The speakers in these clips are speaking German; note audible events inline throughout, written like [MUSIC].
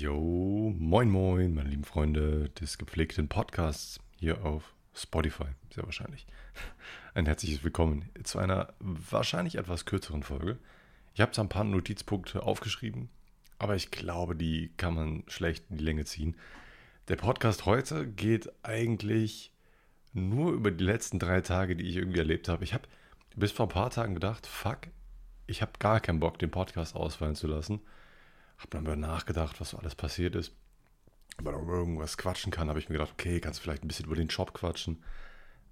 Jo, moin moin, meine lieben Freunde des gepflegten Podcasts hier auf Spotify, sehr wahrscheinlich. [LAUGHS] Ein herzliches Willkommen zu einer wahrscheinlich etwas kürzeren Folge. Ich habe zwar ein paar Notizpunkte aufgeschrieben, aber ich glaube, die kann man schlecht in die Länge ziehen. Der Podcast heute geht eigentlich nur über die letzten drei Tage, die ich irgendwie erlebt habe. Ich habe bis vor ein paar Tagen gedacht, fuck, ich habe gar keinen Bock, den Podcast ausfallen zu lassen habe dann über nachgedacht, was so alles passiert ist. Man über irgendwas quatschen kann, habe ich mir gedacht, okay, kannst du vielleicht ein bisschen über den Job quatschen.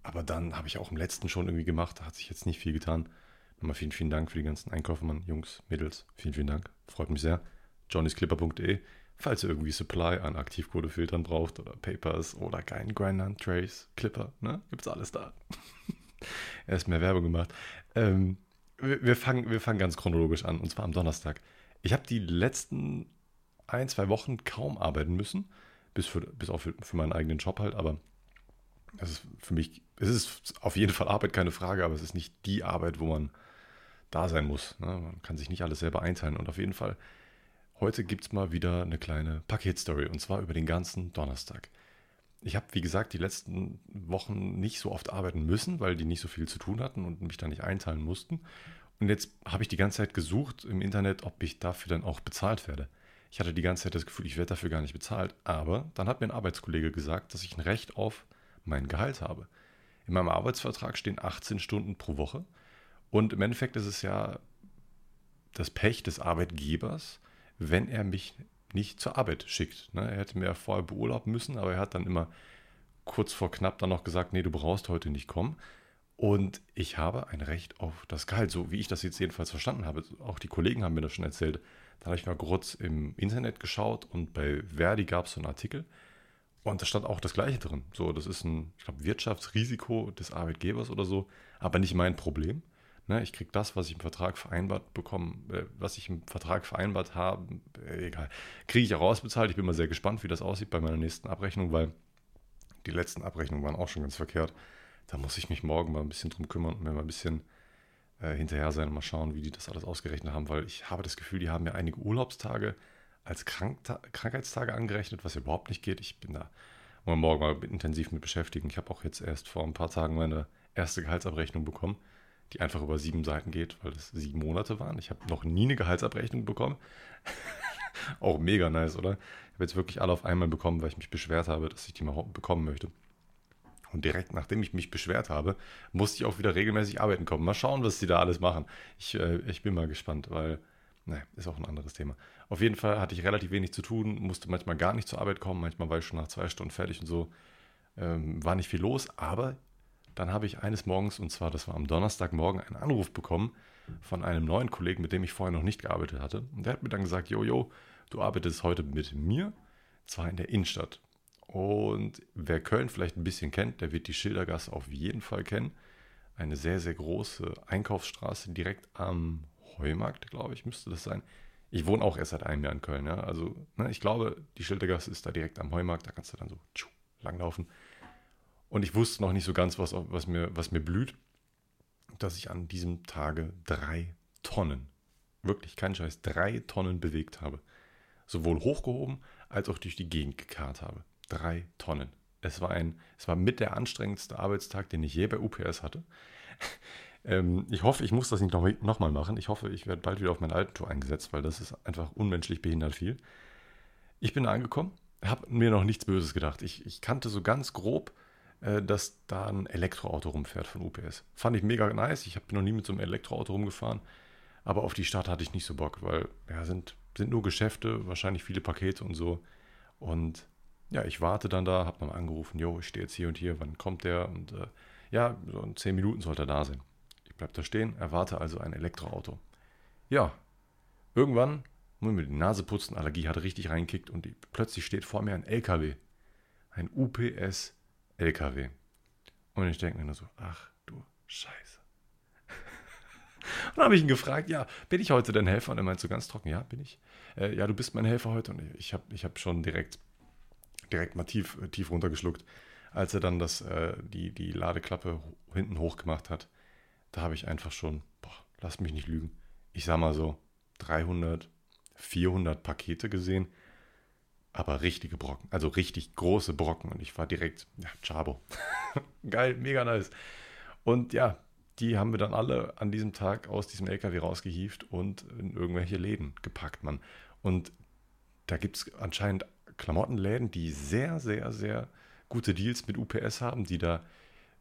Aber dann habe ich auch im letzten schon irgendwie gemacht, da hat sich jetzt nicht viel getan. Nochmal vielen, vielen Dank für die ganzen Einkäufe, Mann, Jungs, Mädels. Vielen, vielen Dank. Freut mich sehr. johnnysclipper.de, falls ihr irgendwie Supply an Aktivcodefiltern braucht oder Papers oder geilen Grindern, Trace, Clipper, ne? Gibt's alles da. [LAUGHS] Erst mehr Werbung gemacht. Ähm, wir, wir, fangen, wir fangen ganz chronologisch an, und zwar am Donnerstag. Ich habe die letzten ein, zwei Wochen kaum arbeiten müssen, bis, für, bis auf für, für meinen eigenen Job halt, aber es ist für mich, es ist auf jeden Fall Arbeit, keine Frage, aber es ist nicht die Arbeit, wo man da sein muss. Ne? Man kann sich nicht alles selber einteilen und auf jeden Fall, heute gibt es mal wieder eine kleine Paketstory und zwar über den ganzen Donnerstag. Ich habe, wie gesagt, die letzten Wochen nicht so oft arbeiten müssen, weil die nicht so viel zu tun hatten und mich da nicht einteilen mussten. Und jetzt habe ich die ganze Zeit gesucht im Internet, ob ich dafür dann auch bezahlt werde. Ich hatte die ganze Zeit das Gefühl, ich werde dafür gar nicht bezahlt. Aber dann hat mir ein Arbeitskollege gesagt, dass ich ein Recht auf mein Gehalt habe. In meinem Arbeitsvertrag stehen 18 Stunden pro Woche. Und im Endeffekt ist es ja das Pech des Arbeitgebers, wenn er mich nicht zur Arbeit schickt. Ne? Er hätte mir ja vorher beurlauben müssen, aber er hat dann immer kurz vor knapp dann noch gesagt, nee, du brauchst heute nicht kommen. Und ich habe ein Recht auf das Gehalt, so wie ich das jetzt jedenfalls verstanden habe. Auch die Kollegen haben mir das schon erzählt. Da habe ich mal kurz im Internet geschaut und bei Verdi gab es so einen Artikel. Und da stand auch das Gleiche drin. So, das ist ein, ich glaube, Wirtschaftsrisiko des Arbeitgebers oder so, aber nicht mein Problem. Ne, ich kriege das, was ich im Vertrag vereinbart bekomme, äh, was ich im Vertrag vereinbart habe, äh, egal, kriege ich auch ausbezahlt. Ich bin mal sehr gespannt, wie das aussieht bei meiner nächsten Abrechnung, weil die letzten Abrechnungen waren auch schon ganz verkehrt da muss ich mich morgen mal ein bisschen drum kümmern und mir mal ein bisschen äh, hinterher sein und mal schauen, wie die das alles ausgerechnet haben, weil ich habe das Gefühl, die haben mir einige Urlaubstage als Krankta Krankheitstage angerechnet, was überhaupt nicht geht. Ich bin da morgen mal intensiv mit beschäftigen. Ich habe auch jetzt erst vor ein paar Tagen meine erste Gehaltsabrechnung bekommen, die einfach über sieben Seiten geht, weil es sieben Monate waren. Ich habe noch nie eine Gehaltsabrechnung bekommen. [LAUGHS] auch mega nice, oder? Ich habe jetzt wirklich alle auf einmal bekommen, weil ich mich beschwert habe, dass ich die mal bekommen möchte. Und direkt nachdem ich mich beschwert habe, musste ich auch wieder regelmäßig arbeiten kommen. Mal schauen, was die da alles machen. Ich, äh, ich bin mal gespannt, weil, naja, ist auch ein anderes Thema. Auf jeden Fall hatte ich relativ wenig zu tun, musste manchmal gar nicht zur Arbeit kommen, manchmal war ich schon nach zwei Stunden fertig und so. Ähm, war nicht viel los, aber dann habe ich eines Morgens, und zwar das war am Donnerstagmorgen, einen Anruf bekommen von einem neuen Kollegen, mit dem ich vorher noch nicht gearbeitet hatte. Und der hat mir dann gesagt, Jojo, du arbeitest heute mit mir, zwar in der Innenstadt. Und wer Köln vielleicht ein bisschen kennt, der wird die Schildergasse auf jeden Fall kennen. Eine sehr, sehr große Einkaufsstraße direkt am Heumarkt, glaube ich, müsste das sein. Ich wohne auch erst seit einem Jahr in Köln, ja. Also, ne, ich glaube, die Schildergasse ist da direkt am Heumarkt, da kannst du dann so tschuh, langlaufen. Und ich wusste noch nicht so ganz, was, was, mir, was mir blüht, dass ich an diesem Tage drei Tonnen, wirklich kein Scheiß, drei Tonnen bewegt habe. Sowohl hochgehoben als auch durch die Gegend gekarrt habe. Drei Tonnen. Es war, ein, es war mit der anstrengendste Arbeitstag, den ich je bei UPS hatte. [LAUGHS] ähm, ich hoffe, ich muss das nicht nochmal noch machen. Ich hoffe, ich werde bald wieder auf meinen alten Tour eingesetzt, weil das ist einfach unmenschlich behindert viel. Ich bin angekommen, habe mir noch nichts Böses gedacht. Ich, ich kannte so ganz grob, äh, dass da ein Elektroauto rumfährt von UPS. Fand ich mega nice. Ich habe noch nie mit so einem Elektroauto rumgefahren. Aber auf die Stadt hatte ich nicht so Bock, weil ja, sind, sind nur Geschäfte, wahrscheinlich viele Pakete und so. Und ja, ich warte dann da, habe nochmal angerufen, jo, ich stehe jetzt hier und hier, wann kommt der? Und äh, ja, so in zehn Minuten sollte er da sein. Ich bleibe da stehen, erwarte also ein Elektroauto. Ja, irgendwann muss ich mir die Nase putzen, Allergie hat richtig reingekickt und die, plötzlich steht vor mir ein LKW. Ein UPS-LKW. Und ich denke mir nur so, ach du Scheiße. und [LAUGHS] dann habe ich ihn gefragt, ja, bin ich heute dein Helfer? Und er meint so ganz trocken, ja, bin ich. Äh, ja, du bist mein Helfer heute. Und ich habe ich hab schon direkt direkt mal tief, äh, tief runtergeschluckt, als er dann das, äh, die, die Ladeklappe hinten hoch gemacht hat. Da habe ich einfach schon, boah, lass mich nicht lügen, ich sag mal so 300, 400 Pakete gesehen. aber richtige Brocken, also richtig große Brocken. Und ich war direkt, ja, Chabo. [LAUGHS] Geil, mega nice. Und ja, die haben wir dann alle an diesem Tag aus diesem LKW rausgehieft und in irgendwelche Läden gepackt, man. Und da gibt es anscheinend Klamottenläden, die sehr, sehr, sehr gute Deals mit UPS haben, die da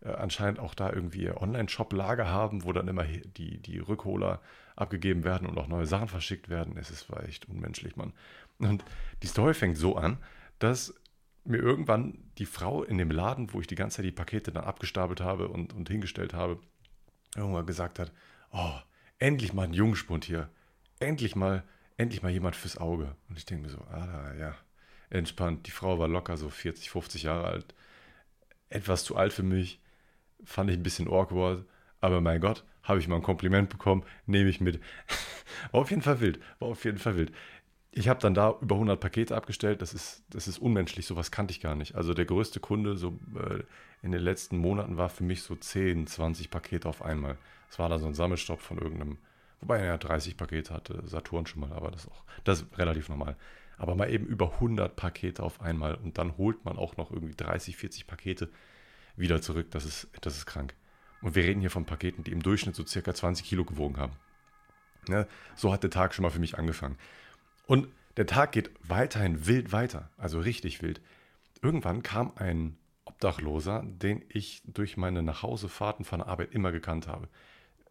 äh, anscheinend auch da irgendwie Online-Shop-Lager haben, wo dann immer die, die Rückholer abgegeben werden und auch neue Sachen verschickt werden. Es ist echt unmenschlich, Mann. Und die Story fängt so an, dass mir irgendwann die Frau in dem Laden, wo ich die ganze Zeit die Pakete dann abgestapelt habe und, und hingestellt habe, irgendwann gesagt hat, oh, endlich mal ein Jungspund hier. Endlich mal, endlich mal jemand fürs Auge. Und ich denke mir so, ah ja, entspannt. Die Frau war locker so 40, 50 Jahre alt. Etwas zu alt für mich. Fand ich ein bisschen awkward. Aber mein Gott, habe ich mal ein Kompliment bekommen, nehme ich mit. [LAUGHS] war auf jeden Fall wild. War auf jeden Fall wild. Ich habe dann da über 100 Pakete abgestellt. Das ist, das ist unmenschlich. Sowas kannte ich gar nicht. Also der größte Kunde so äh, in den letzten Monaten war für mich so 10, 20 Pakete auf einmal. Es war da so ein Sammelstopp von irgendeinem, wobei er ja 30 Pakete hatte, Saturn schon mal, aber das, auch, das ist relativ normal aber mal eben über 100 Pakete auf einmal und dann holt man auch noch irgendwie 30, 40 Pakete wieder zurück. Das ist, das ist krank. Und wir reden hier von Paketen, die im Durchschnitt so circa 20 Kilo gewogen haben. Ja, so hat der Tag schon mal für mich angefangen. Und der Tag geht weiterhin wild weiter, also richtig wild. Irgendwann kam ein Obdachloser, den ich durch meine Nachhausefahrten von der Arbeit immer gekannt habe.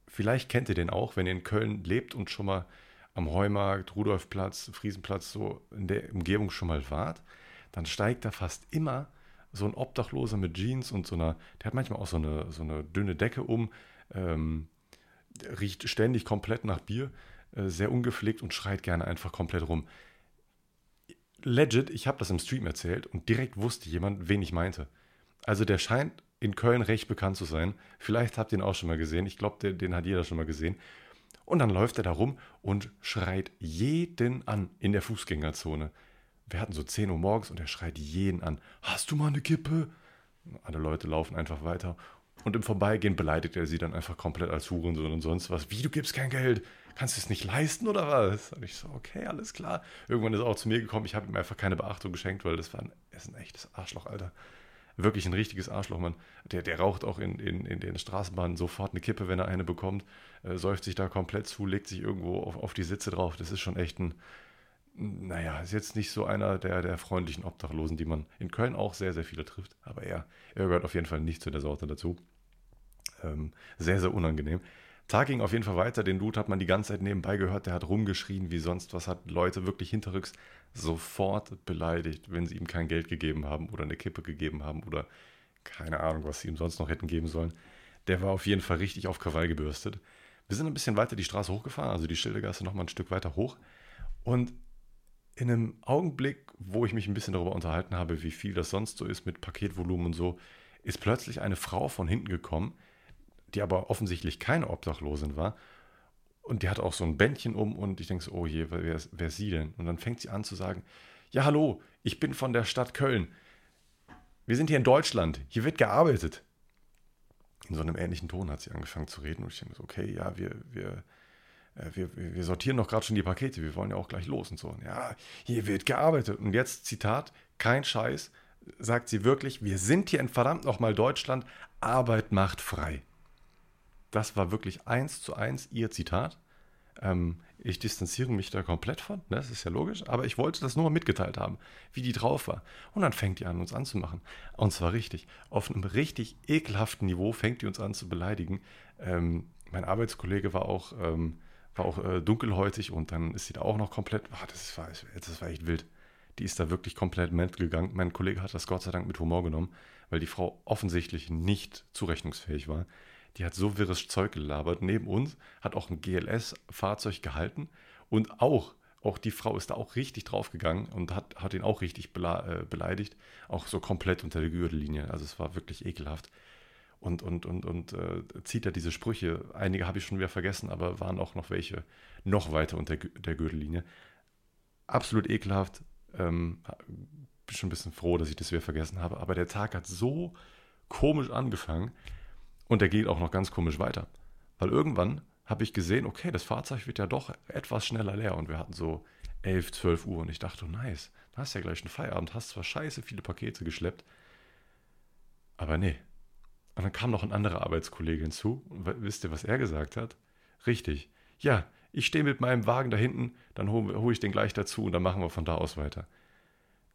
Vielleicht kennt ihr den auch, wenn ihr in Köln lebt und schon mal am Heumarkt, Rudolfplatz, Friesenplatz so in der Umgebung schon mal wart, dann steigt da fast immer so ein Obdachloser mit Jeans und so einer, der hat manchmal auch so eine, so eine dünne Decke um, ähm, riecht ständig komplett nach Bier, äh, sehr ungepflegt und schreit gerne einfach komplett rum. Legit, ich habe das im Stream erzählt und direkt wusste jemand, wen ich meinte. Also der scheint in Köln recht bekannt zu sein. Vielleicht habt ihr ihn auch schon mal gesehen. Ich glaube, den, den hat jeder schon mal gesehen. Und dann läuft er da rum und schreit jeden an in der Fußgängerzone. Wir hatten so 10 Uhr morgens und er schreit jeden an. Hast du mal eine Kippe? Alle Leute laufen einfach weiter. Und im Vorbeigehen beleidigt er sie dann einfach komplett als Hurensohn und sonst was. Wie, du gibst kein Geld? Kannst du es nicht leisten oder was? Und ich so, okay, alles klar. Irgendwann ist er auch zu mir gekommen. Ich habe ihm einfach keine Beachtung geschenkt, weil das war ein, ist ein echtes Arschloch, Alter wirklich ein richtiges Arschloch, Mann. Der, der raucht auch in, in, in den Straßenbahnen sofort eine Kippe, wenn er eine bekommt, äh, säuft sich da komplett zu, legt sich irgendwo auf, auf die Sitze drauf. Das ist schon echt ein, naja, ist jetzt nicht so einer der, der freundlichen Obdachlosen, die man in Köln auch sehr, sehr viele trifft. Aber er, er gehört auf jeden Fall nicht zu der Sorte dazu. Ähm, sehr, sehr unangenehm. Tag ging auf jeden Fall weiter. Den Dude hat man die ganze Zeit nebenbei gehört. Der hat rumgeschrien wie sonst was, hat Leute wirklich hinterrücks sofort beleidigt, wenn sie ihm kein Geld gegeben haben oder eine Kippe gegeben haben oder keine Ahnung, was sie ihm sonst noch hätten geben sollen. Der war auf jeden Fall richtig auf Krawall gebürstet. Wir sind ein bisschen weiter die Straße hochgefahren, also die Schildergasse nochmal ein Stück weiter hoch. Und in einem Augenblick, wo ich mich ein bisschen darüber unterhalten habe, wie viel das sonst so ist mit Paketvolumen und so, ist plötzlich eine Frau von hinten gekommen, die aber offensichtlich keine Obdachlosin war. Und die hat auch so ein Bändchen um und ich denke so, oh je, wer ist, wer ist sie denn? Und dann fängt sie an zu sagen, ja hallo, ich bin von der Stadt Köln. Wir sind hier in Deutschland, hier wird gearbeitet. In so einem ähnlichen Ton hat sie angefangen zu reden und ich denke so, okay, ja, wir, wir, äh, wir, wir sortieren doch gerade schon die Pakete, wir wollen ja auch gleich los und so. Und ja, hier wird gearbeitet. Und jetzt Zitat, kein Scheiß, sagt sie wirklich, wir sind hier in verdammt nochmal Deutschland, Arbeit macht frei. Das war wirklich eins zu eins ihr Zitat. Ähm, ich distanziere mich da komplett von, ne? das ist ja logisch, aber ich wollte das nur mal mitgeteilt haben, wie die drauf war. Und dann fängt die an, uns anzumachen. Und zwar richtig. Auf einem richtig ekelhaften Niveau fängt die uns an zu beleidigen. Ähm, mein Arbeitskollege war auch, ähm, war auch äh, dunkelhäutig und dann ist sie da auch noch komplett. Oh, das, war, das war echt wild. Die ist da wirklich komplett mental gegangen. Mein Kollege hat das Gott sei Dank mit Humor genommen, weil die Frau offensichtlich nicht zurechnungsfähig war die hat so wirres Zeug gelabert. Neben uns hat auch ein GLS-Fahrzeug gehalten und auch, auch die Frau ist da auch richtig draufgegangen und hat, hat ihn auch richtig äh, beleidigt. Auch so komplett unter der Gürtellinie. Also es war wirklich ekelhaft. Und, und, und, und äh, zieht er diese Sprüche. Einige habe ich schon wieder vergessen, aber waren auch noch welche noch weiter unter der Gürtellinie. Absolut ekelhaft. Ähm, bin schon ein bisschen froh, dass ich das wieder vergessen habe. Aber der Tag hat so komisch angefangen. Und der geht auch noch ganz komisch weiter. Weil irgendwann habe ich gesehen, okay, das Fahrzeug wird ja doch etwas schneller leer. Und wir hatten so 11, 12 Uhr. Und ich dachte, oh, nice, Hast ja gleich einen Feierabend, hast zwar scheiße viele Pakete geschleppt, aber nee. Und dann kam noch ein anderer Arbeitskollege hinzu. Und wisst ihr, was er gesagt hat? Richtig. Ja, ich stehe mit meinem Wagen da hinten, dann hole hol ich den gleich dazu und dann machen wir von da aus weiter.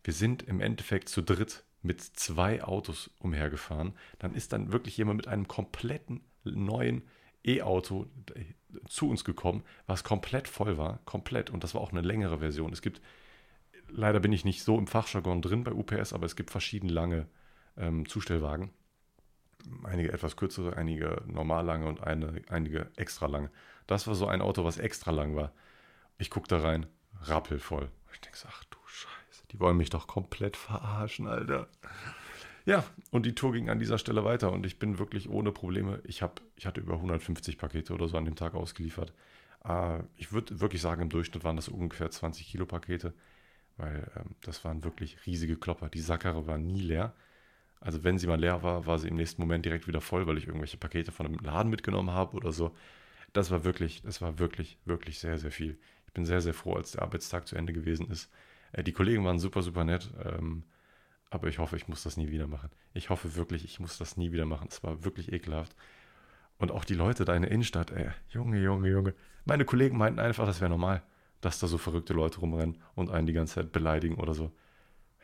Wir sind im Endeffekt zu dritt mit zwei Autos umhergefahren. Dann ist dann wirklich jemand mit einem kompletten neuen E-Auto zu uns gekommen, was komplett voll war, komplett. Und das war auch eine längere Version. Es gibt, leider bin ich nicht so im Fachjargon drin bei UPS, aber es gibt verschiedene lange ähm, Zustellwagen. Einige etwas kürzere, einige normal lange und eine, einige extra lange. Das war so ein Auto, was extra lang war. Ich gucke da rein, rappelvoll. Ich denke, ach die wollen mich doch komplett verarschen, Alter. Ja, und die Tour ging an dieser Stelle weiter und ich bin wirklich ohne Probleme. Ich, hab, ich hatte über 150 Pakete oder so an dem Tag ausgeliefert. Äh, ich würde wirklich sagen, im Durchschnitt waren das ungefähr 20 Kilo Pakete, weil ähm, das waren wirklich riesige Klopper. Die Sackkarre war nie leer. Also wenn sie mal leer war, war sie im nächsten Moment direkt wieder voll, weil ich irgendwelche Pakete von einem Laden mitgenommen habe oder so. Das war wirklich, das war wirklich, wirklich sehr, sehr viel. Ich bin sehr, sehr froh, als der Arbeitstag zu Ende gewesen ist. Äh, die Kollegen waren super, super nett. Ähm, aber ich hoffe, ich muss das nie wieder machen. Ich hoffe wirklich, ich muss das nie wieder machen. Es war wirklich ekelhaft. Und auch die Leute da in der Innenstadt, ey, Junge, Junge, Junge. Meine Kollegen meinten einfach, das wäre normal, dass da so verrückte Leute rumrennen und einen die ganze Zeit beleidigen oder so.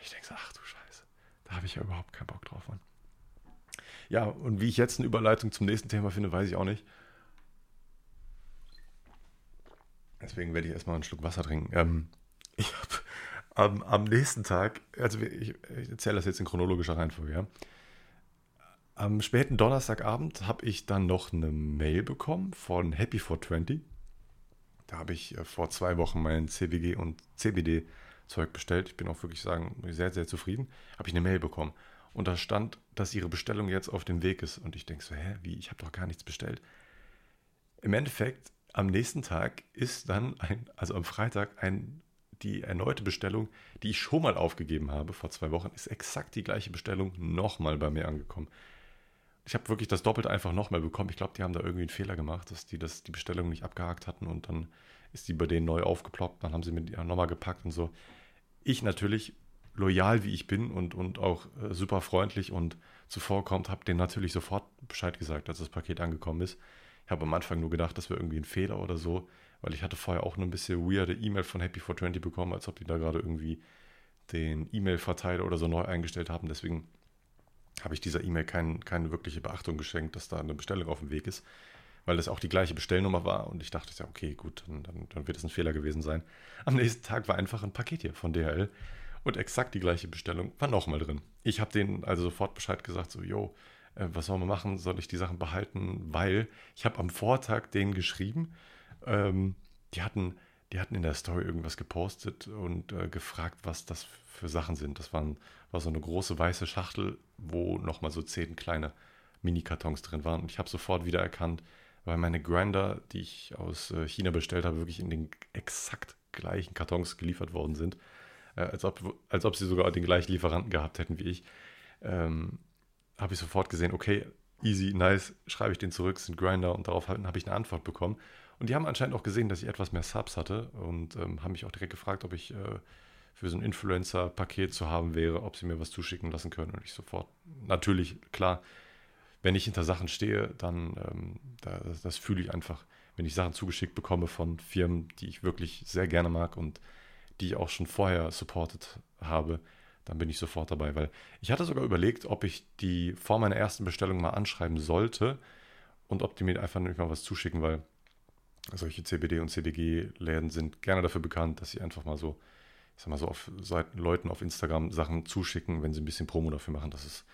Ich denke so, ach du Scheiße, da habe ich ja überhaupt keinen Bock drauf, Mann. Ja, und wie ich jetzt eine Überleitung zum nächsten Thema finde, weiß ich auch nicht. Deswegen werde ich erstmal einen Schluck Wasser trinken. Ähm, [LAUGHS] ich habe am, am nächsten Tag, also ich, ich erzähle das jetzt in chronologischer Reihenfolge, ja. Am späten Donnerstagabend habe ich dann noch eine Mail bekommen von Happy 420. Da habe ich äh, vor zwei Wochen mein CBG und CBD-Zeug bestellt. Ich bin auch wirklich sagen, sehr, sehr zufrieden. Habe ich eine Mail bekommen. Und da stand, dass ihre Bestellung jetzt auf dem Weg ist. Und ich denke so, hä, wie? Ich habe doch gar nichts bestellt. Im Endeffekt, am nächsten Tag ist dann ein, also am Freitag, ein die erneute Bestellung, die ich schon mal aufgegeben habe vor zwei Wochen, ist exakt die gleiche Bestellung nochmal bei mir angekommen. Ich habe wirklich das Doppelte einfach nochmal bekommen. Ich glaube, die haben da irgendwie einen Fehler gemacht, dass die das, die Bestellung nicht abgehakt hatten und dann ist die bei denen neu aufgeploppt. Dann haben sie mir die nochmal gepackt und so. Ich natürlich, loyal wie ich bin und, und auch äh, super freundlich und zuvorkommt, habe denen natürlich sofort Bescheid gesagt, als das Paket angekommen ist. Ich habe am Anfang nur gedacht, das wäre irgendwie ein Fehler oder so weil ich hatte vorher auch eine bisschen weirde E-Mail von Happy420 bekommen, als ob die da gerade irgendwie den E-Mail-Verteiler oder so neu eingestellt haben. Deswegen habe ich dieser E-Mail kein, keine wirkliche Beachtung geschenkt, dass da eine Bestellung auf dem Weg ist, weil das auch die gleiche Bestellnummer war und ich dachte, ja, okay, gut, dann, dann, dann wird es ein Fehler gewesen sein. Am nächsten Tag war einfach ein Paket hier von DHL und exakt die gleiche Bestellung war nochmal drin. Ich habe denen also sofort Bescheid gesagt, so, yo, äh, was sollen wir machen? Soll ich die Sachen behalten? Weil ich habe am Vortag denen geschrieben, ähm, die, hatten, die hatten in der Story irgendwas gepostet und äh, gefragt, was das für Sachen sind. Das waren, war so eine große weiße Schachtel, wo nochmal so zehn kleine Mini-Kartons drin waren. Und ich habe sofort wieder erkannt, weil meine Grinder, die ich aus äh, China bestellt habe, wirklich in den exakt gleichen Kartons geliefert worden sind. Äh, als, ob, als ob sie sogar den gleichen Lieferanten gehabt hätten wie ich. Ähm, habe ich sofort gesehen, okay, easy, nice, schreibe ich den zurück, sind Grinder und darauf habe ich eine Antwort bekommen. Und die haben anscheinend auch gesehen, dass ich etwas mehr Subs hatte und ähm, haben mich auch direkt gefragt, ob ich äh, für so ein Influencer-Paket zu haben wäre, ob sie mir was zuschicken lassen können. Und ich sofort, natürlich, klar, wenn ich hinter Sachen stehe, dann ähm, da, das, das fühle ich einfach, wenn ich Sachen zugeschickt bekomme von Firmen, die ich wirklich sehr gerne mag und die ich auch schon vorher supportet habe, dann bin ich sofort dabei. Weil ich hatte sogar überlegt, ob ich die vor meiner ersten Bestellung mal anschreiben sollte und ob die mir einfach nicht mal was zuschicken, weil solche CBD- und CDG-Läden sind gerne dafür bekannt, dass sie einfach mal so, ich sag mal so, auf Seiten, Leuten auf Instagram Sachen zuschicken, wenn sie ein bisschen Promo dafür machen. Das ist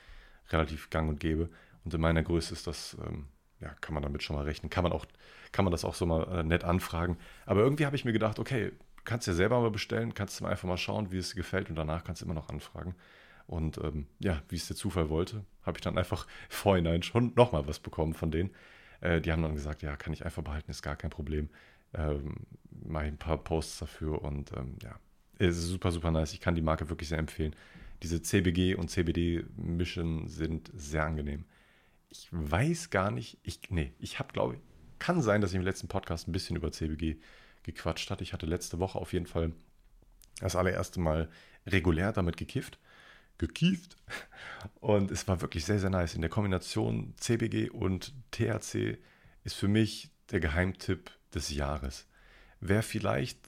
relativ gang und gäbe. Und in meiner Größe ist das, ähm, ja, kann man damit schon mal rechnen. Kann man auch, kann man das auch so mal äh, nett anfragen. Aber irgendwie habe ich mir gedacht, okay, kannst ja selber mal bestellen, kannst du mal einfach mal schauen, wie es dir gefällt und danach kannst du immer noch anfragen. Und ähm, ja, wie es der Zufall wollte, habe ich dann einfach [LAUGHS] vorhinein schon nochmal was bekommen von denen. Äh, die haben dann gesagt, ja, kann ich einfach behalten, ist gar kein Problem. Ähm, mache ich ein paar Posts dafür und ähm, ja, es ist super, super nice. Ich kann die Marke wirklich sehr empfehlen. Diese CBG und CBD-Mischen sind sehr angenehm. Ich weiß gar nicht, ich, nee, ich habe, glaube ich, kann sein, dass ich im letzten Podcast ein bisschen über CBG gequatscht hatte. Ich hatte letzte Woche auf jeden Fall das allererste Mal regulär damit gekifft, gekieft. Und es war wirklich sehr, sehr nice. In der Kombination CBG und THC ist für mich der Geheimtipp des Jahres. Wer vielleicht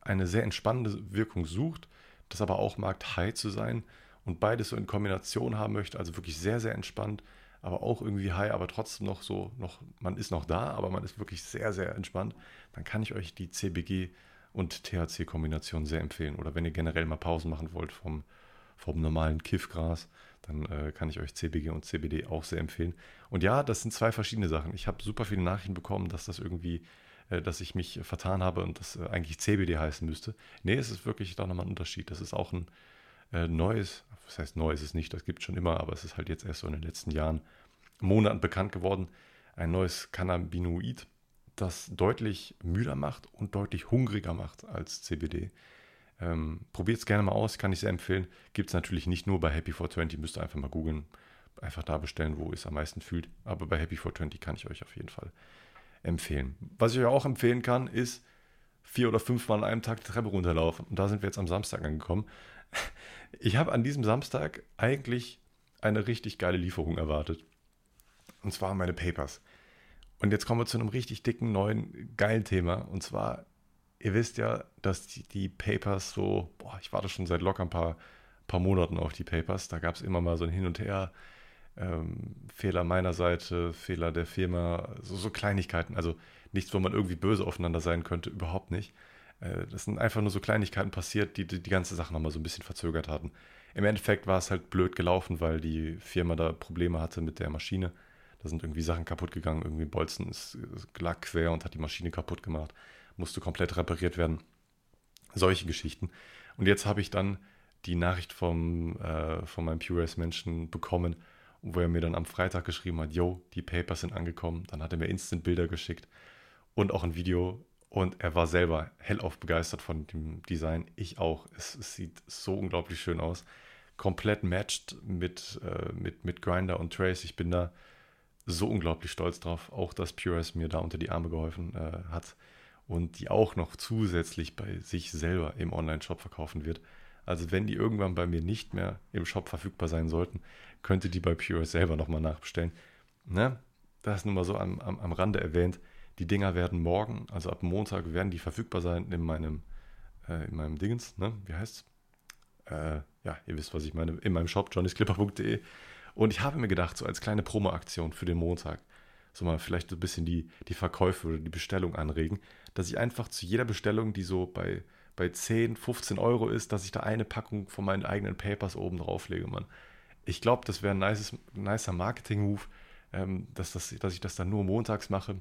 eine sehr entspannende Wirkung sucht, das aber auch mag, high zu sein und beides so in Kombination haben möchte, also wirklich sehr, sehr entspannt, aber auch irgendwie high, aber trotzdem noch so, noch, man ist noch da, aber man ist wirklich sehr, sehr entspannt, dann kann ich euch die CBG und THC-Kombination sehr empfehlen. Oder wenn ihr generell mal Pausen machen wollt vom, vom normalen Kiffgras, dann äh, kann ich euch CBG und CBD auch sehr empfehlen. Und ja, das sind zwei verschiedene Sachen. Ich habe super viele Nachrichten bekommen, dass das irgendwie, äh, dass ich mich vertan habe und das äh, eigentlich CBD heißen müsste. Nee, es ist wirklich da nochmal ein Unterschied. Das ist auch ein äh, neues, was heißt neu ist es nicht, das gibt es schon immer, aber es ist halt jetzt erst so in den letzten Jahren, Monaten bekannt geworden. Ein neues Cannabinoid, das deutlich müder macht und deutlich hungriger macht als CBD. Ähm, Probiert es gerne mal aus, kann ich sehr empfehlen. Gibt es natürlich nicht nur bei Happy 420, müsst ihr einfach mal googeln. Einfach da bestellen, wo es am meisten fühlt. Aber bei Happy 420 kann ich euch auf jeden Fall empfehlen. Was ich euch auch empfehlen kann, ist vier oder fünf Mal an einem Tag die Treppe runterlaufen. Und da sind wir jetzt am Samstag angekommen. [LAUGHS] Ich habe an diesem Samstag eigentlich eine richtig geile Lieferung erwartet. Und zwar meine Papers. Und jetzt kommen wir zu einem richtig dicken, neuen, geilen Thema. Und zwar, ihr wisst ja, dass die, die Papers so, boah, ich warte schon seit locker ein paar, paar Monaten auf die Papers. Da gab es immer mal so ein Hin und Her. Ähm, Fehler meiner Seite, Fehler der Firma, so, so, Kleinigkeiten. Also nichts, wo man irgendwie böse aufeinander sein könnte, überhaupt nicht. Äh, das sind einfach nur so Kleinigkeiten passiert, die, die die ganze Sache nochmal so ein bisschen verzögert hatten. Im Endeffekt war es halt blöd gelaufen, weil die Firma da Probleme hatte mit der Maschine. Da sind irgendwie Sachen kaputt gegangen, irgendwie Bolzen ist, lag quer und hat die Maschine kaputt gemacht, musste komplett repariert werden. Solche Geschichten. Und jetzt habe ich dann die Nachricht vom, äh, von meinem PureS-Menschen bekommen, wo er mir dann am Freitag geschrieben hat, yo, die Papers sind angekommen. Dann hat er mir instant Bilder geschickt und auch ein Video. Und er war selber hellauf begeistert von dem Design. Ich auch. Es, es sieht so unglaublich schön aus. Komplett matched mit, äh, mit, mit Grinder und Trace. Ich bin da so unglaublich stolz drauf, auch dass Pures mir da unter die Arme geholfen äh, hat und die auch noch zusätzlich bei sich selber im Online-Shop verkaufen wird. Also wenn die irgendwann bei mir nicht mehr im Shop verfügbar sein sollten, könnt ihr die bei Pures selber nochmal nachbestellen. Ne? Das nun mal so am, am, am Rande erwähnt. Die Dinger werden morgen, also ab Montag, werden die verfügbar sein in meinem, äh, in meinem Dingens, ne? Wie heißt's? Äh, ja, ihr wisst, was ich meine, in meinem Shop, johnnysclipper.de. Und ich habe mir gedacht, so als kleine Promo-Aktion für den Montag, so mal vielleicht so ein bisschen die, die Verkäufe oder die Bestellung anregen, dass ich einfach zu jeder Bestellung, die so bei, bei 10, 15 Euro ist, dass ich da eine Packung von meinen eigenen Papers oben drauflege, Mann. Ich glaube, das wäre ein nices, nicer Marketing-Move, ähm, dass, das, dass ich das dann nur montags mache,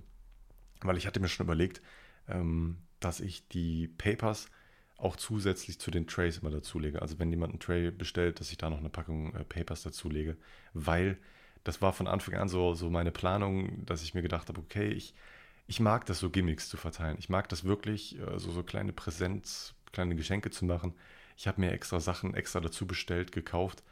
weil ich hatte mir schon überlegt, ähm, dass ich die Papers auch zusätzlich zu den Trays immer dazulege. Also wenn jemand einen Tray bestellt, dass ich da noch eine Packung äh, Papers dazulege, weil das war von Anfang an so, so meine Planung, dass ich mir gedacht habe, okay, ich, ich mag das so Gimmicks zu verteilen. Ich mag das wirklich, äh, so, so kleine Präsenz, kleine Geschenke zu machen. Ich habe mir extra Sachen extra dazu bestellt, gekauft,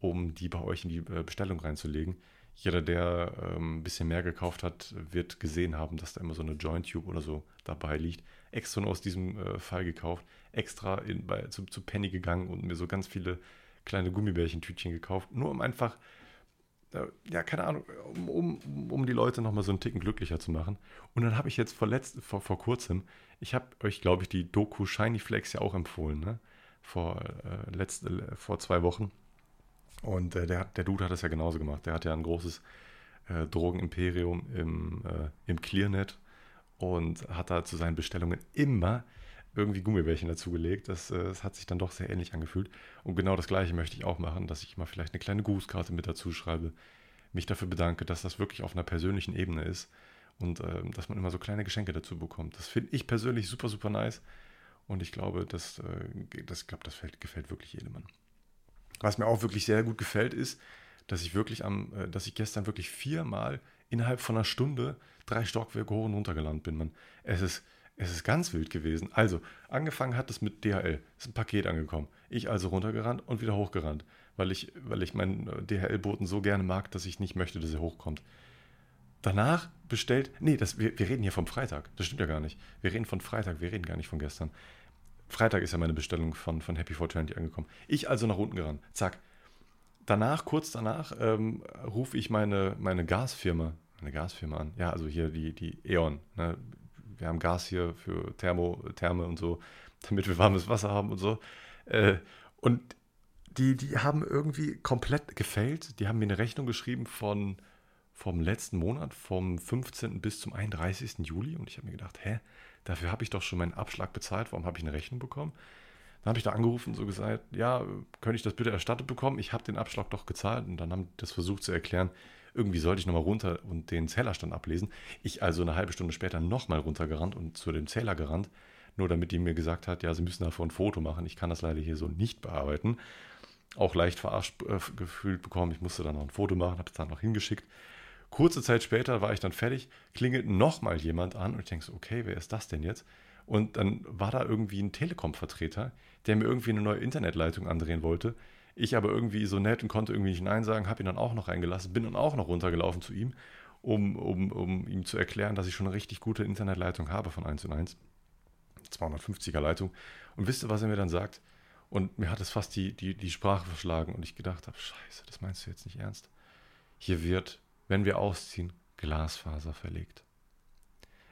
um die bei euch in die äh, Bestellung reinzulegen. Jeder, der ähm, ein bisschen mehr gekauft hat, wird gesehen haben, dass da immer so eine Joint Tube oder so dabei liegt. Extra nur aus diesem äh, Fall gekauft extra in, bei, zu, zu Penny gegangen und mir so ganz viele kleine Gummibärchentütchen gekauft, nur um einfach, ja, keine Ahnung, um, um, um die Leute nochmal so einen Ticken glücklicher zu machen. Und dann habe ich jetzt vor, letzt, vor, vor kurzem, ich habe euch, glaube ich, die Doku Shiny Flex ja auch empfohlen, ne? vor, äh, letzt, äh, vor zwei Wochen. Und äh, der, der Dude hat das ja genauso gemacht. Der hat ja ein großes äh, Drogenimperium im, äh, im Clearnet und hat da zu seinen Bestellungen immer irgendwie Gummibärchen dazugelegt. Das, äh, das hat sich dann doch sehr ähnlich angefühlt. Und genau das Gleiche möchte ich auch machen, dass ich mal vielleicht eine kleine Grußkarte mit dazu schreibe, mich dafür bedanke, dass das wirklich auf einer persönlichen Ebene ist und äh, dass man immer so kleine Geschenke dazu bekommt. Das finde ich persönlich super, super nice. Und ich glaube, das, äh, das, glaub, das gefällt, gefällt wirklich jedem Mann. Was mir auch wirklich sehr gut gefällt, ist, dass ich wirklich am, äh, dass ich gestern wirklich viermal innerhalb von einer Stunde drei Stockwerke hoch und runter gelandet bin. Man. Es ist, es ist ganz wild gewesen. Also, angefangen hat es mit DHL. Es ist ein Paket angekommen. Ich also runtergerannt und wieder hochgerannt, weil ich, weil ich meinen äh, DHL-Boten so gerne mag, dass ich nicht möchte, dass er hochkommt. Danach bestellt, nee, das, wir, wir reden hier vom Freitag. Das stimmt ja gar nicht. Wir reden von Freitag, wir reden gar nicht von gestern. Freitag ist ja meine Bestellung von, von Happy 420 angekommen. Ich also nach unten gerannt. Zack. Danach, kurz danach, ähm, rufe ich meine, meine Gasfirma, meine Gasfirma an. Ja, also hier die, die E.ON. Ne? Wir haben Gas hier für Thermo, Therme und so, damit wir warmes Wasser haben und so. Äh, und die, die haben irgendwie komplett gefällt. Die haben mir eine Rechnung geschrieben von vom letzten Monat, vom 15. bis zum 31. Juli. Und ich habe mir gedacht, hä, dafür habe ich doch schon meinen Abschlag bezahlt. Warum habe ich eine Rechnung bekommen? Dann habe ich da angerufen und so gesagt, ja, könnte ich das bitte erstattet bekommen? Ich habe den Abschlag doch gezahlt. Und dann haben die das versucht zu erklären. Irgendwie sollte ich nochmal runter und den Zählerstand ablesen. Ich also eine halbe Stunde später nochmal runtergerannt und zu dem Zähler gerannt. Nur damit die mir gesagt hat, ja, sie müssen davon ein Foto machen. Ich kann das leider hier so nicht bearbeiten auch leicht verarscht äh, gefühlt bekommen. Ich musste dann noch ein Foto machen, habe es dann noch hingeschickt. Kurze Zeit später war ich dann fertig, klingelt nochmal jemand an und ich denke so, okay, wer ist das denn jetzt? Und dann war da irgendwie ein Telekom-Vertreter, der mir irgendwie eine neue Internetleitung andrehen wollte. Ich aber irgendwie so nett und konnte irgendwie nicht Nein sagen, habe ihn dann auch noch reingelassen, bin dann auch noch runtergelaufen zu ihm, um, um, um ihm zu erklären, dass ich schon eine richtig gute Internetleitung habe von 1 und 1. 250er Leitung. Und wisst ihr, was er mir dann sagt? Und mir hat es fast die, die, die Sprache verschlagen und ich gedacht habe, scheiße, das meinst du jetzt nicht ernst. Hier wird, wenn wir ausziehen, Glasfaser verlegt.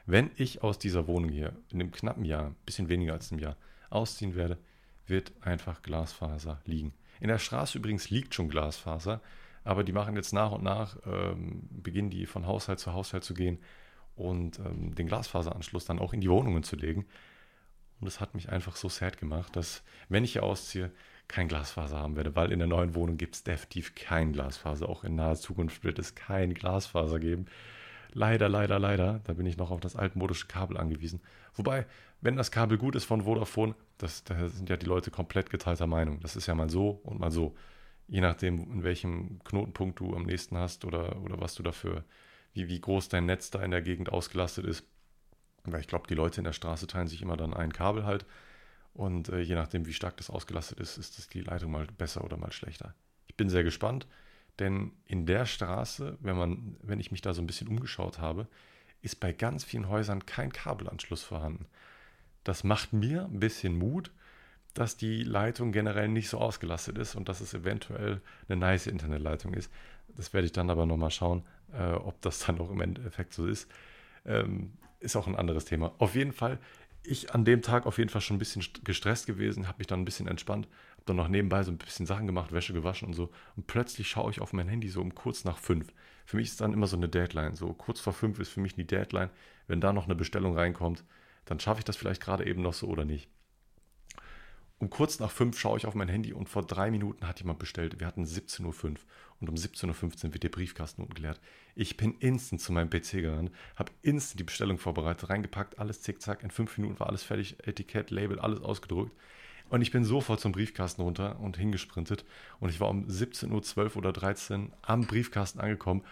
Wenn ich aus dieser Wohnung hier in einem knappen Jahr, ein bisschen weniger als einem Jahr, ausziehen werde, wird einfach Glasfaser liegen. In der Straße übrigens liegt schon Glasfaser, aber die machen jetzt nach und nach, ähm, beginnen die von Haushalt zu Haushalt zu gehen und ähm, den Glasfaseranschluss dann auch in die Wohnungen zu legen. Und es hat mich einfach so sad gemacht, dass, wenn ich hier ausziehe, kein Glasfaser haben werde, weil in der neuen Wohnung gibt es definitiv kein Glasfaser. Auch in naher Zukunft wird es kein Glasfaser geben. Leider, leider, leider. Da bin ich noch auf das altmodische Kabel angewiesen. Wobei, wenn das Kabel gut ist von Vodafone, das, da sind ja die Leute komplett geteilter Meinung. Das ist ja mal so und mal so. Je nachdem, in welchem Knotenpunkt du am nächsten hast oder, oder was du dafür, wie, wie groß dein Netz da in der Gegend ausgelastet ist. Weil ich glaube, die Leute in der Straße teilen sich immer dann ein Kabel halt. Und äh, je nachdem, wie stark das ausgelastet ist, ist das die Leitung mal besser oder mal schlechter. Ich bin sehr gespannt, denn in der Straße, wenn man, wenn ich mich da so ein bisschen umgeschaut habe, ist bei ganz vielen Häusern kein Kabelanschluss vorhanden. Das macht mir ein bisschen Mut, dass die Leitung generell nicht so ausgelastet ist und dass es eventuell eine nice Internetleitung ist. Das werde ich dann aber nochmal schauen, äh, ob das dann auch im Endeffekt so ist. Ähm, ist auch ein anderes Thema. Auf jeden Fall, ich an dem Tag auf jeden Fall schon ein bisschen gestresst gewesen, habe mich dann ein bisschen entspannt, habe dann noch nebenbei so ein bisschen Sachen gemacht, Wäsche gewaschen und so. Und plötzlich schaue ich auf mein Handy so um kurz nach fünf. Für mich ist dann immer so eine Deadline. So kurz vor fünf ist für mich die Deadline. Wenn da noch eine Bestellung reinkommt, dann schaffe ich das vielleicht gerade eben noch so oder nicht. Um kurz nach fünf schaue ich auf mein Handy und vor drei Minuten hat jemand bestellt. Wir hatten 17.05 Uhr und um 17.15 Uhr wird der Briefkasten geleert. Ich bin instant zu meinem PC gerannt, habe instant die Bestellung vorbereitet, reingepackt, alles zickzack. In fünf Minuten war alles fertig, Etikett, Label, alles ausgedruckt. Und ich bin sofort zum Briefkasten runter und hingesprintet. Und ich war um 17.12 Uhr oder 13 Uhr am Briefkasten angekommen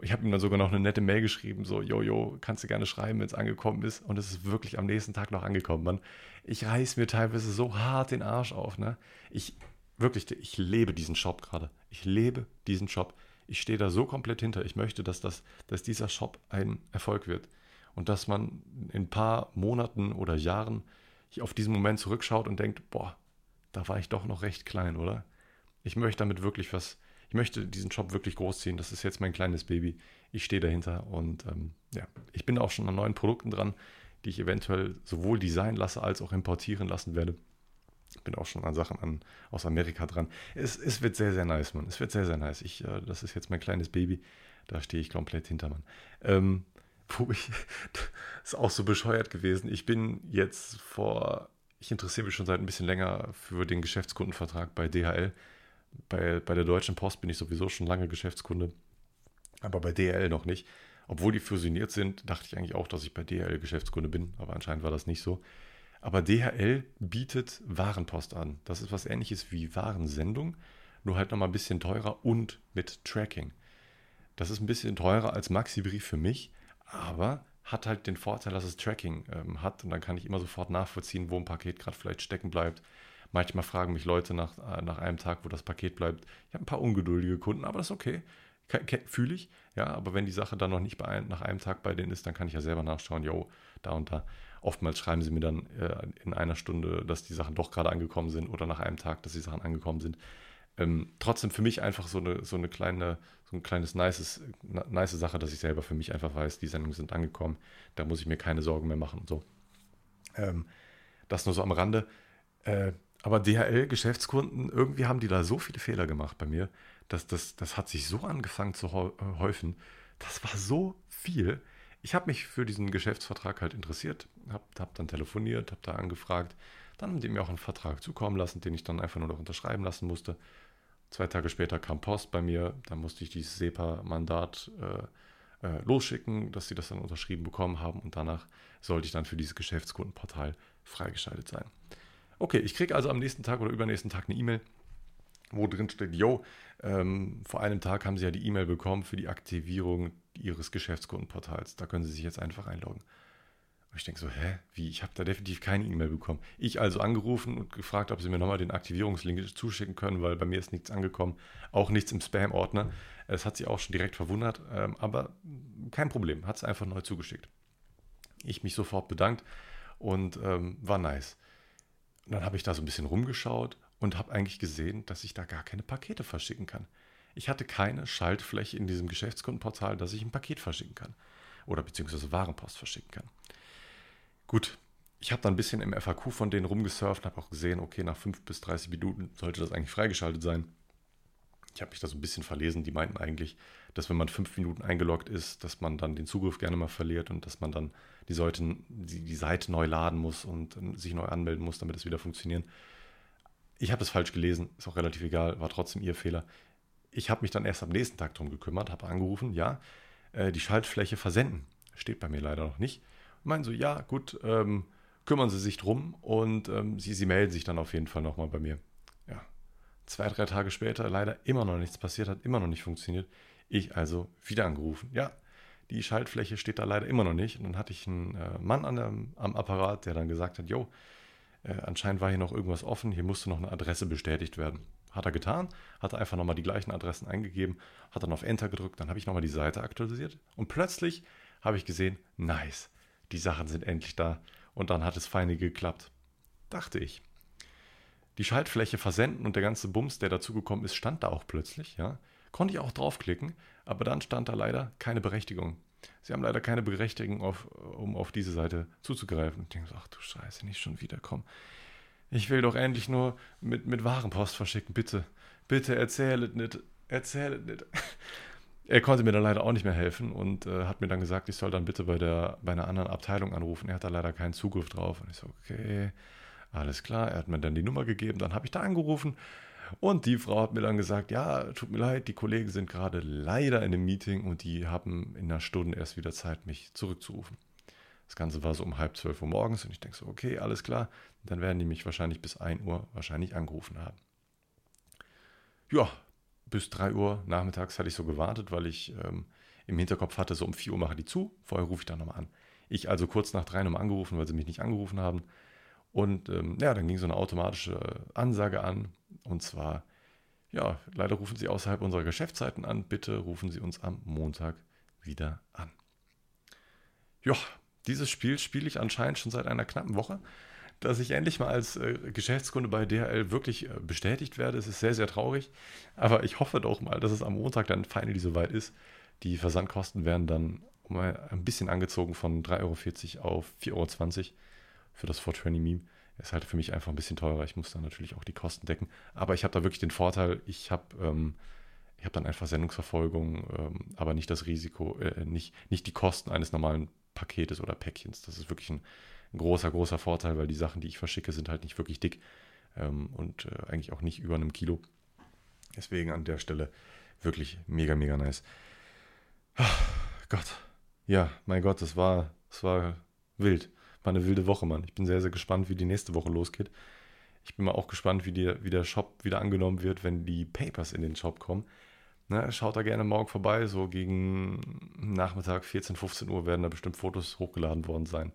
ich habe ihm dann sogar noch eine nette Mail geschrieben, so, Jojo, kannst du gerne schreiben, wenn es angekommen ist. Und es ist wirklich am nächsten Tag noch angekommen, Mann. Ich reiß mir teilweise so hart den Arsch auf, ne? Ich, wirklich, ich lebe diesen Shop gerade. Ich lebe diesen Shop. Ich stehe da so komplett hinter. Ich möchte, dass, das, dass dieser Shop ein Erfolg wird. Und dass man in ein paar Monaten oder Jahren auf diesen Moment zurückschaut und denkt, boah, da war ich doch noch recht klein, oder? Ich möchte damit wirklich was, ich möchte diesen Job wirklich großziehen. Das ist jetzt mein kleines Baby. Ich stehe dahinter und ähm, ja, ich bin auch schon an neuen Produkten dran, die ich eventuell sowohl designen lasse als auch importieren lassen werde. Bin auch schon an Sachen an, aus Amerika dran. Es, es wird sehr, sehr nice, Mann. Es wird sehr, sehr nice. Ich, äh, das ist jetzt mein kleines Baby. Da stehe ich komplett hinter, Mann. Ähm, wo ich, [LAUGHS] ist auch so bescheuert gewesen. Ich bin jetzt vor, ich interessiere mich schon seit ein bisschen länger für den Geschäftskundenvertrag bei DHL bei, bei der Deutschen Post bin ich sowieso schon lange Geschäftskunde, aber bei DHL noch nicht. Obwohl die fusioniert sind, dachte ich eigentlich auch, dass ich bei DHL Geschäftskunde bin, aber anscheinend war das nicht so. Aber DHL bietet Warenpost an. Das ist was ähnliches wie Warensendung, nur halt nochmal ein bisschen teurer und mit Tracking. Das ist ein bisschen teurer als Maxi-Brief für mich, aber hat halt den Vorteil, dass es Tracking ähm, hat und dann kann ich immer sofort nachvollziehen, wo ein Paket gerade vielleicht stecken bleibt Manchmal fragen mich Leute nach, äh, nach einem Tag, wo das Paket bleibt. Ich habe ein paar ungeduldige Kunden, aber das ist okay. Fühle ich, ja, aber wenn die Sache dann noch nicht ein, nach einem Tag bei denen ist, dann kann ich ja selber nachschauen, yo, da und da. Oftmals schreiben sie mir dann äh, in einer Stunde, dass die Sachen doch gerade angekommen sind oder nach einem Tag, dass die Sachen angekommen sind. Ähm, trotzdem für mich einfach so eine, so eine kleine, so ein kleines nices, nice Sache, dass ich selber für mich einfach weiß, die Sendungen sind angekommen. Da muss ich mir keine Sorgen mehr machen und so. Ähm, das nur so am Rande. Äh, aber DHL-Geschäftskunden, irgendwie haben die da so viele Fehler gemacht bei mir, dass das, das hat sich so angefangen zu äh, häufen. Das war so viel. Ich habe mich für diesen Geschäftsvertrag halt interessiert, habe hab dann telefoniert, habe da angefragt. Dann haben die mir auch einen Vertrag zukommen lassen, den ich dann einfach nur noch unterschreiben lassen musste. Zwei Tage später kam Post bei mir, dann musste ich dieses SEPA-Mandat äh, äh, losschicken, dass sie das dann unterschrieben bekommen haben und danach sollte ich dann für dieses Geschäftskundenportal freigeschaltet sein. Okay, ich kriege also am nächsten Tag oder übernächsten Tag eine E-Mail, wo drin steht, yo, ähm, vor einem Tag haben Sie ja die E-Mail bekommen für die Aktivierung Ihres Geschäftskundenportals. Da können Sie sich jetzt einfach einloggen. Und ich denke so, hä, wie? Ich habe da definitiv keine E-Mail bekommen. Ich also angerufen und gefragt, ob Sie mir nochmal den Aktivierungslink zuschicken können, weil bei mir ist nichts angekommen. Auch nichts im Spam-Ordner. Es hat sie auch schon direkt verwundert, ähm, aber kein Problem, hat es einfach neu zugeschickt. Ich mich sofort bedankt und ähm, war nice. Und dann habe ich da so ein bisschen rumgeschaut und habe eigentlich gesehen, dass ich da gar keine Pakete verschicken kann. Ich hatte keine Schaltfläche in diesem Geschäftskundenportal, dass ich ein Paket verschicken kann oder beziehungsweise Warenpost verschicken kann. Gut, ich habe dann ein bisschen im FAQ von denen rumgesurft, habe auch gesehen, okay, nach 5 bis 30 Minuten sollte das eigentlich freigeschaltet sein. Ich habe mich da so ein bisschen verlesen. Die meinten eigentlich, dass wenn man fünf Minuten eingeloggt ist, dass man dann den Zugriff gerne mal verliert und dass man dann die Seite, die, die Seite neu laden muss und sich neu anmelden muss, damit es wieder funktioniert. Ich habe es falsch gelesen, ist auch relativ egal, war trotzdem ihr Fehler. Ich habe mich dann erst am nächsten Tag darum gekümmert, habe angerufen, ja, äh, die Schaltfläche versenden. Steht bei mir leider noch nicht. Meinen so, ja, gut, ähm, kümmern Sie sich drum und ähm, Sie, Sie melden sich dann auf jeden Fall nochmal bei mir. Zwei, drei Tage später leider immer noch nichts passiert, hat immer noch nicht funktioniert. Ich also wieder angerufen. Ja, die Schaltfläche steht da leider immer noch nicht. Und dann hatte ich einen äh, Mann an der, am Apparat, der dann gesagt hat, jo, äh, anscheinend war hier noch irgendwas offen, hier musste noch eine Adresse bestätigt werden. Hat er getan, hat er einfach nochmal die gleichen Adressen eingegeben, hat dann auf Enter gedrückt, dann habe ich nochmal die Seite aktualisiert und plötzlich habe ich gesehen, nice, die Sachen sind endlich da und dann hat es feine geklappt. Dachte ich die Schaltfläche versenden und der ganze Bums, der dazugekommen ist, stand da auch plötzlich. Ja. Konnte ich auch draufklicken, aber dann stand da leider keine Berechtigung. Sie haben leider keine Berechtigung, auf, um auf diese Seite zuzugreifen. Ich denke ach du Scheiße, nicht schon wieder kommen. Ich will doch endlich nur mit, mit Warenpost verschicken. Bitte, bitte erzählet nicht, erzählet nicht. Er konnte mir dann leider auch nicht mehr helfen und äh, hat mir dann gesagt, ich soll dann bitte bei, der, bei einer anderen Abteilung anrufen. Er hat da leider keinen Zugriff drauf. Und ich so, okay, alles klar, er hat mir dann die Nummer gegeben, dann habe ich da angerufen und die Frau hat mir dann gesagt, ja, tut mir leid, die Kollegen sind gerade leider in einem Meeting und die haben in einer Stunde erst wieder Zeit, mich zurückzurufen. Das Ganze war so um halb zwölf Uhr morgens und ich denke so, okay, alles klar, dann werden die mich wahrscheinlich bis 1 Uhr wahrscheinlich angerufen haben. Ja, bis 3 Uhr nachmittags hatte ich so gewartet, weil ich ähm, im Hinterkopf hatte, so um 4 Uhr mache die zu, vorher rufe ich dann nochmal an. Ich also kurz nach 3 nochmal angerufen, weil sie mich nicht angerufen haben. Und ähm, ja, dann ging so eine automatische Ansage an. Und zwar, ja, leider rufen Sie außerhalb unserer Geschäftszeiten an. Bitte rufen Sie uns am Montag wieder an. Ja, dieses Spiel spiele ich anscheinend schon seit einer knappen Woche. Dass ich endlich mal als äh, Geschäftskunde bei DHL wirklich äh, bestätigt werde, es ist sehr, sehr traurig. Aber ich hoffe doch mal, dass es am Montag dann finally soweit ist. Die Versandkosten werden dann mal ein bisschen angezogen von 3,40 Euro auf 4,20 Euro für das 420-Meme. Ist halt für mich einfach ein bisschen teurer. Ich muss dann natürlich auch die Kosten decken. Aber ich habe da wirklich den Vorteil, ich habe ähm, hab dann einfach Sendungsverfolgung, ähm, aber nicht das Risiko, äh, nicht, nicht die Kosten eines normalen Paketes oder Päckchens. Das ist wirklich ein, ein großer, großer Vorteil, weil die Sachen, die ich verschicke, sind halt nicht wirklich dick ähm, und äh, eigentlich auch nicht über einem Kilo. Deswegen an der Stelle wirklich mega, mega nice. Ach, Gott. Ja, mein Gott, das war, das war wild war eine wilde Woche, Mann. Ich bin sehr, sehr gespannt, wie die nächste Woche losgeht. Ich bin mal auch gespannt, wie, die, wie der Shop wieder angenommen wird, wenn die Papers in den Shop kommen. Ne, schaut da gerne morgen vorbei. So gegen Nachmittag 14, 15 Uhr werden da bestimmt Fotos hochgeladen worden sein.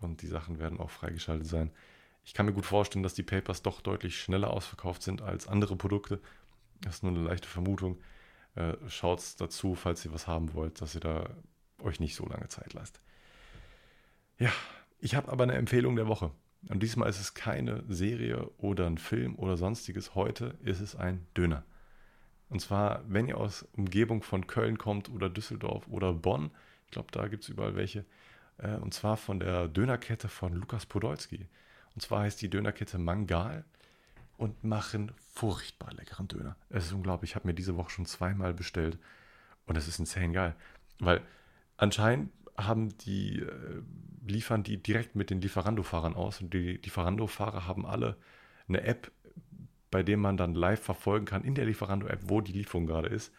Und die Sachen werden auch freigeschaltet sein. Ich kann mir gut vorstellen, dass die Papers doch deutlich schneller ausverkauft sind als andere Produkte. Das ist nur eine leichte Vermutung. Äh, Schaut dazu, falls ihr was haben wollt, dass ihr da euch nicht so lange Zeit lasst. Ja, Ich habe aber eine Empfehlung der Woche. Und diesmal ist es keine Serie oder ein Film oder sonstiges. Heute ist es ein Döner. Und zwar, wenn ihr aus Umgebung von Köln kommt oder Düsseldorf oder Bonn, ich glaube, da gibt es überall welche, äh, und zwar von der Dönerkette von Lukas Podolski. Und zwar heißt die Dönerkette Mangal und machen furchtbar leckeren Döner. Es ist unglaublich. Ich habe mir diese Woche schon zweimal bestellt und es ist insane geil. Weil anscheinend haben die, äh, liefern die direkt mit den Lieferando-Fahrern aus und die Lieferando-Fahrer haben alle eine App, bei der man dann live verfolgen kann in der Lieferando-App, wo die Lieferung gerade ist.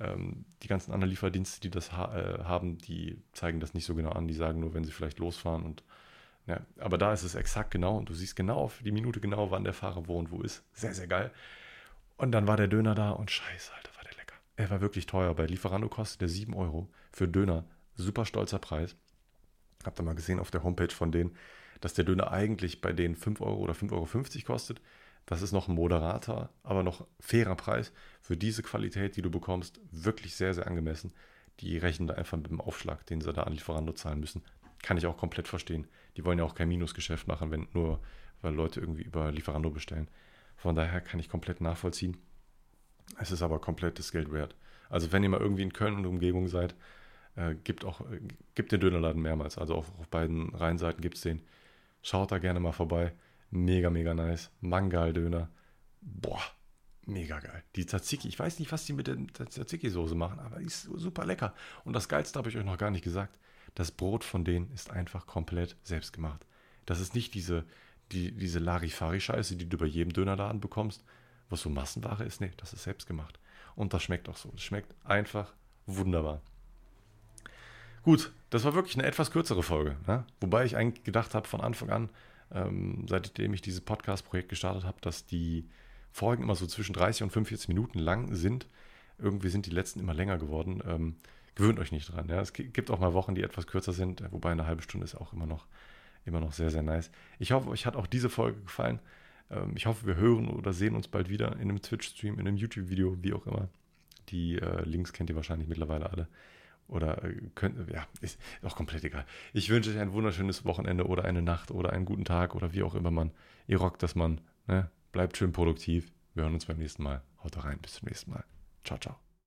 Ähm, die ganzen anderen Lieferdienste, die das ha äh, haben, die zeigen das nicht so genau an. Die sagen nur, wenn sie vielleicht losfahren und ja, aber da ist es exakt genau und du siehst genau auf die Minute genau, wann der Fahrer wo und wo ist. Sehr, sehr geil. Und dann war der Döner da und scheiße, Alter, war der lecker. Er war wirklich teuer. Bei Lieferando kostet der 7 Euro für Döner. Super stolzer Preis. Habt ihr mal gesehen auf der Homepage von denen, dass der Döner eigentlich bei denen 5 Euro oder 5,50 Euro kostet. Das ist noch ein moderater, aber noch fairer Preis für diese Qualität, die du bekommst. Wirklich sehr, sehr angemessen. Die rechnen da einfach mit dem Aufschlag, den sie da an Lieferando zahlen müssen. Kann ich auch komplett verstehen. Die wollen ja auch kein Minusgeschäft machen, wenn nur, weil Leute irgendwie über Lieferando bestellen. Von daher kann ich komplett nachvollziehen. Es ist aber komplett das Geld wert. Also wenn ihr mal irgendwie in Köln und Umgebung seid, äh, gibt auch äh, gibt den Dönerladen mehrmals. Also auf, auf beiden Rheinseiten gibt es den. Schaut da gerne mal vorbei. Mega, mega nice. Mangal-Döner. Boah, mega geil. Die Tzatziki, ich weiß nicht, was die mit der Tzatziki-Soße machen, aber die ist super lecker. Und das Geilste habe ich euch noch gar nicht gesagt. Das Brot von denen ist einfach komplett selbst gemacht. Das ist nicht diese, die, diese Larifari-Scheiße, die du bei jedem Dönerladen bekommst, was so Massenware ist. Nee, das ist selbst gemacht. Und das schmeckt auch so. Es schmeckt einfach wunderbar. Gut, das war wirklich eine etwas kürzere Folge. Ne? Wobei ich eigentlich gedacht habe von Anfang an, ähm, seitdem ich dieses Podcast-Projekt gestartet habe, dass die Folgen immer so zwischen 30 und 45 Minuten lang sind. Irgendwie sind die letzten immer länger geworden. Ähm, gewöhnt euch nicht dran. Ja? Es gibt auch mal Wochen, die etwas kürzer sind, wobei eine halbe Stunde ist auch immer noch, immer noch sehr, sehr nice. Ich hoffe, euch hat auch diese Folge gefallen. Ähm, ich hoffe, wir hören oder sehen uns bald wieder in einem Twitch-Stream, in einem YouTube-Video, wie auch immer. Die äh, Links kennt ihr wahrscheinlich mittlerweile alle. Oder äh, könnt, ja, ist auch komplett egal. Ich wünsche euch ein wunderschönes Wochenende oder eine Nacht oder einen guten Tag oder wie auch immer man. Ihr rockt das, Mann. Ne? Bleibt schön produktiv. Wir hören uns beim nächsten Mal. Haut rein. Bis zum nächsten Mal. Ciao, ciao.